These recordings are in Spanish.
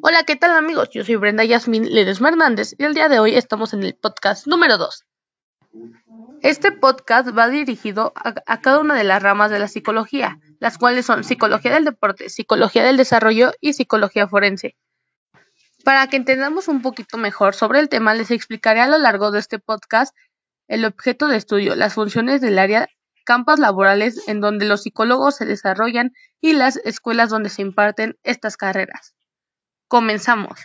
Hola, ¿qué tal amigos? Yo soy Brenda Yasmin Ledesma Hernández y el día de hoy estamos en el podcast número 2. Este podcast va dirigido a, a, cada una de las ramas de la psicología, las cuales son psicología del deporte, psicología del desarrollo y psicología forense. Para que entendamos un poquito mejor sobre el tema, les explicaré a lo largo de este podcast el objeto de estudio, las funciones del área, campos laborales en donde los psicólogos se desarrollan y las escuelas donde se imparten estas carreras. Comenzamos.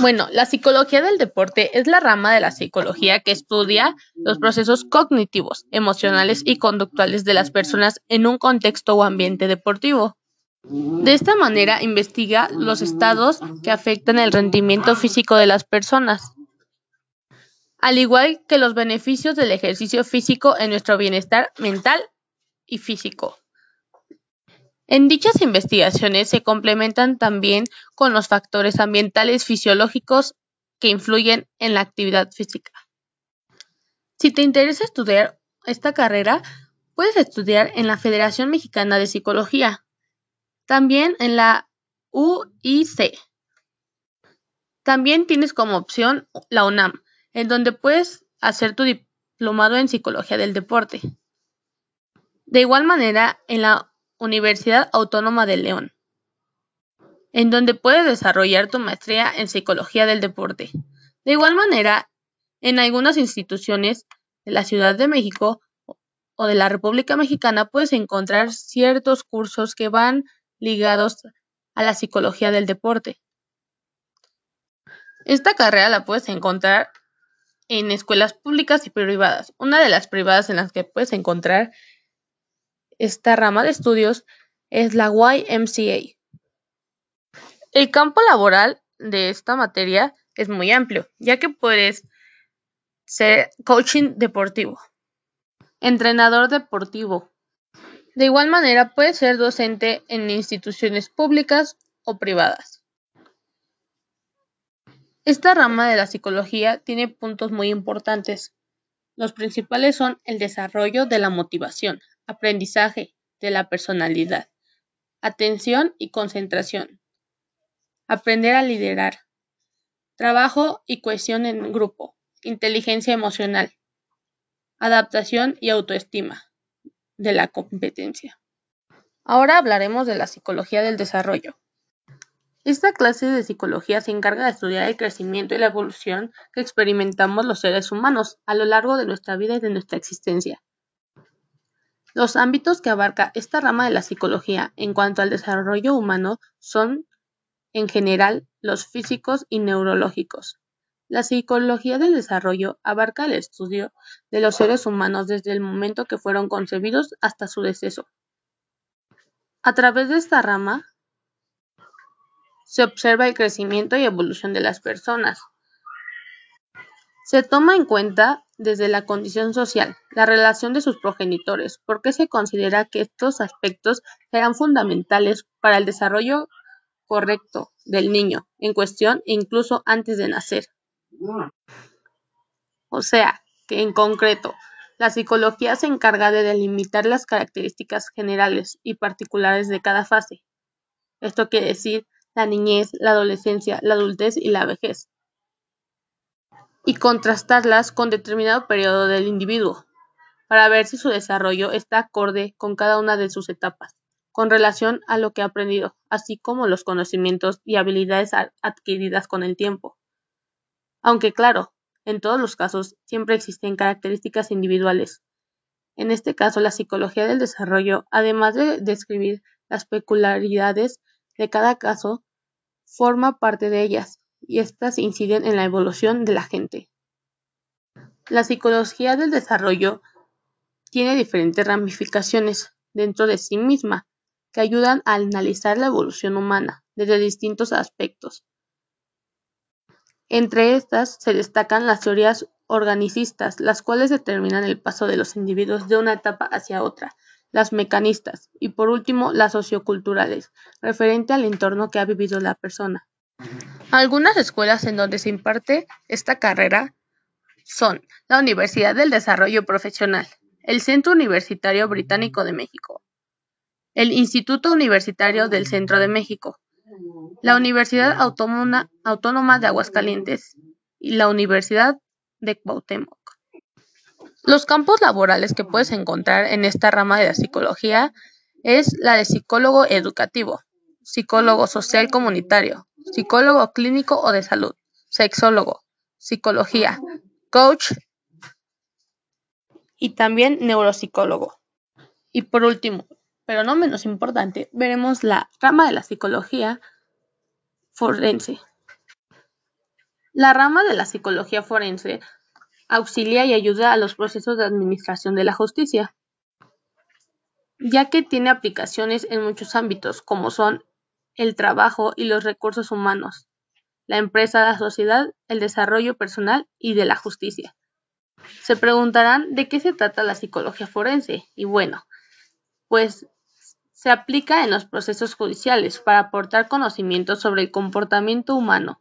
Bueno, la psicología del deporte es la rama de la psicología que estudia los procesos cognitivos, emocionales y conductuales de las personas en un contexto o ambiente deportivo. De esta manera investiga los estados que afectan el rendimiento físico de las personas, al igual que los beneficios del ejercicio físico en nuestro bienestar mental y físico. En dichas investigaciones se complementan también con los factores ambientales fisiológicos que influyen en la actividad física. Si te interesa estudiar esta carrera, puedes estudiar en la Federación Mexicana de Psicología, también en la UIC. También tienes como opción la UNAM, en donde puedes hacer tu diplomado en Psicología del Deporte. De igual manera, en la Universidad Autónoma de León, en donde puedes desarrollar tu maestría en Psicología del Deporte. De igual manera, en algunas instituciones de la Ciudad de México o de la República Mexicana puedes encontrar ciertos cursos que van ligados a la psicología del deporte. Esta carrera la puedes encontrar en escuelas públicas y privadas. Una de las privadas en las que puedes encontrar esta rama de estudios es la YMCA. El campo laboral de esta materia es muy amplio, ya que puedes ser coaching deportivo, entrenador deportivo. De igual manera, puedes ser docente en instituciones públicas o privadas. Esta rama de la psicología tiene puntos muy importantes. Los principales son el desarrollo de la motivación, aprendizaje de la personalidad, atención y concentración, aprender a liderar, trabajo y cohesión en grupo, inteligencia emocional, adaptación y autoestima de la competencia. Ahora hablaremos de la psicología del desarrollo. Esta clase de psicología se encarga de estudiar el crecimiento y la evolución que experimentamos los seres humanos a lo largo de nuestra vida y de nuestra existencia. Los ámbitos que abarca esta rama de la psicología en cuanto al desarrollo humano son, en general, los físicos y neurológicos. La psicología del desarrollo abarca el estudio de los seres humanos desde el momento que fueron concebidos hasta su deceso. A través de esta rama se observa el crecimiento y evolución de las personas. Se toma en cuenta desde la condición social, la relación de sus progenitores, porque se considera que estos aspectos serán fundamentales para el desarrollo correcto del niño en cuestión e incluso antes de nacer. O sea, que en concreto, la psicología se encarga de delimitar las características generales y particulares de cada fase. Esto quiere decir la niñez, la adolescencia, la adultez y la vejez y contrastarlas con determinado periodo del individuo, para ver si su desarrollo está acorde con cada una de sus etapas, con relación a lo que ha aprendido, así como los conocimientos y habilidades adquiridas con el tiempo. Aunque claro, en todos los casos siempre existen características individuales. En este caso, la psicología del desarrollo, además de describir las peculiaridades de cada caso, forma parte de ellas, y éstas inciden en la evolución de la gente. La psicología del desarrollo tiene diferentes ramificaciones dentro de sí misma que ayudan a analizar la evolución humana desde distintos aspectos. Entre estas se destacan las teorías organicistas, las cuales determinan el paso de los individuos de una etapa hacia otra, las mecanistas y por último las socioculturales, referente al entorno que ha vivido la persona. Algunas escuelas en donde se imparte esta carrera son la Universidad del Desarrollo Profesional, el Centro Universitario Británico de México, el Instituto Universitario del Centro de México, la Universidad Autónoma de Aguascalientes y la Universidad de Cuauhtémoc. Los campos laborales que puedes encontrar en esta rama de la psicología es la de psicólogo educativo, psicólogo social comunitario, psicólogo clínico o de salud, sexólogo, psicología, coach y también neuropsicólogo. Y por último, pero no menos importante, veremos la rama de la psicología forense. La rama de la psicología forense auxilia y ayuda a los procesos de administración de la justicia, ya que tiene aplicaciones en muchos ámbitos, como son el trabajo y los recursos humanos, la empresa, la sociedad, el desarrollo personal y de la justicia. Se preguntarán de qué se trata la psicología forense, y bueno, pues se aplica en los procesos judiciales para aportar conocimientos sobre el comportamiento humano,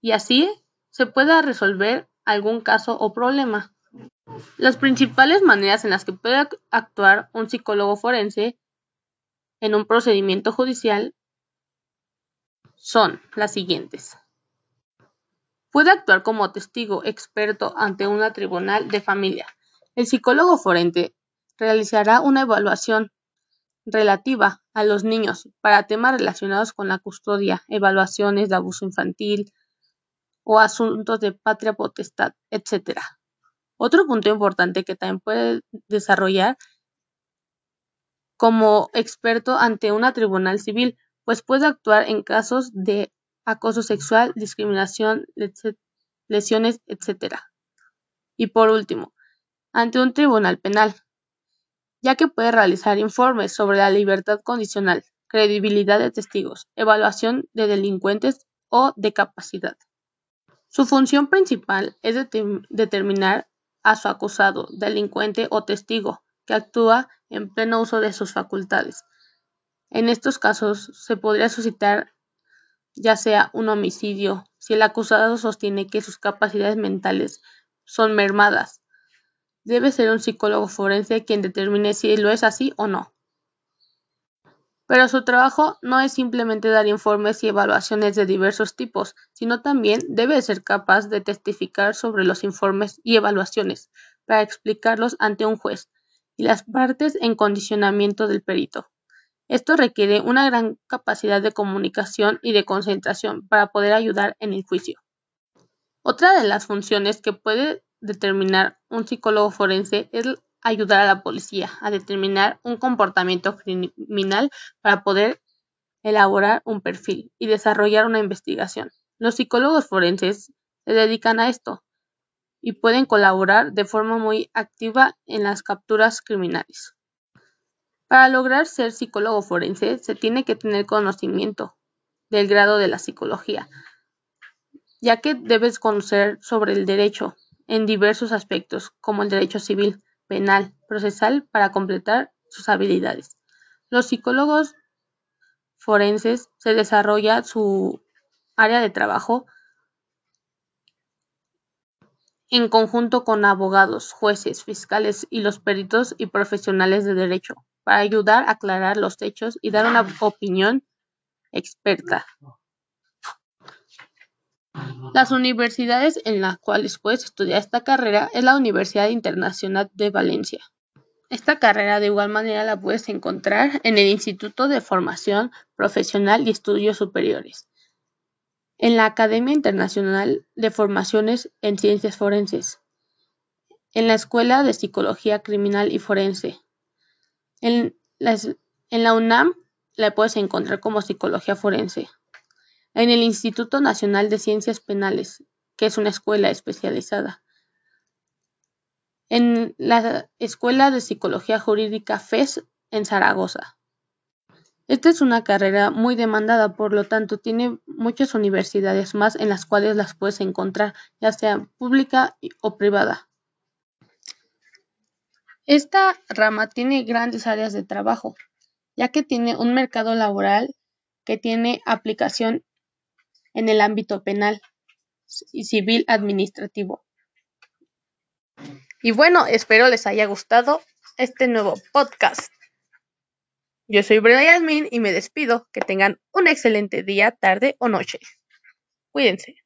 y así se pueda resolver algún caso o problema. Las principales maneras en las que puede actuar un psicólogo forense en un procedimiento judicial son las siguientes. Puede actuar como testigo experto ante una tribunal de familia. El psicólogo forense realizará una evaluación relativa a los niños para temas relacionados con la custodia, evaluaciones de abuso infantil, o asuntos de patria potestad, etc. Otro punto importante que también puede desarrollar como experto ante una tribunal civil, pues puede actuar en casos de acoso sexual, discriminación, lesiones, etc. Y por último, ante un tribunal penal, ya que puede realizar informes sobre la libertad condicional, credibilidad de testigos, evaluación de delincuentes o de capacidad. Su función principal es determinar a su acusado, delincuente o testigo que actúa en pleno uso de sus facultades. En estos casos se podría suscitar ya sea un homicidio si el acusado sostiene que sus capacidades mentales son mermadas. Debe ser un psicólogo forense quien determine si lo es así o no. Pero su trabajo no es simplemente dar informes y evaluaciones de diversos tipos, sino también debe ser capaz de testificar sobre los informes y evaluaciones para explicarlos ante un juez y las partes en condicionamiento del perito. Esto requiere una gran capacidad de comunicación y de concentración para poder ayudar en el juicio. Otra de las funciones que puede determinar un psicólogo forense es ayudar a la policía a determinar un comportamiento criminal para poder elaborar un perfil y desarrollar una investigación. Los psicólogos forenses se dedican a esto y pueden colaborar de forma muy activa en las capturas criminales. Para lograr ser psicólogo forense se tiene que tener conocimiento del grado de la psicología, ya que debes conocer sobre el derecho en diversos aspectos, como el derecho civil, penal, procesal para completar sus habilidades. Los psicólogos forenses se desarrolla su área de trabajo en conjunto con abogados, jueces, fiscales y los peritos y profesionales de derecho para ayudar a aclarar los hechos y dar una opinión experta. Las universidades en las cuales puedes estudiar esta carrera es la Universidad Internacional de Valencia. Esta carrera de igual manera la puedes encontrar en el Instituto de Formación Profesional y Estudios Superiores, en la Academia Internacional de Formaciones en Ciencias Forenses, en la Escuela de Psicología Criminal y Forense. En la, UNAM la puedes encontrar como Psicología Forense en el Instituto Nacional de Ciencias Penales, que es una escuela especializada. En la Escuela de Psicología Jurídica FES en Zaragoza. Esta es una carrera muy demandada, por lo tanto tiene muchas universidades más en las cuales las puedes encontrar, ya sea pública o privada. Esta rama tiene grandes áreas de trabajo, ya que tiene un mercado laboral que tiene aplicación en el ámbito penal y civil administrativo. Y bueno, espero les haya gustado este nuevo podcast. Yo soy Brenda Yasmin y me despido. Que tengan un excelente día, tarde o noche. Cuídense.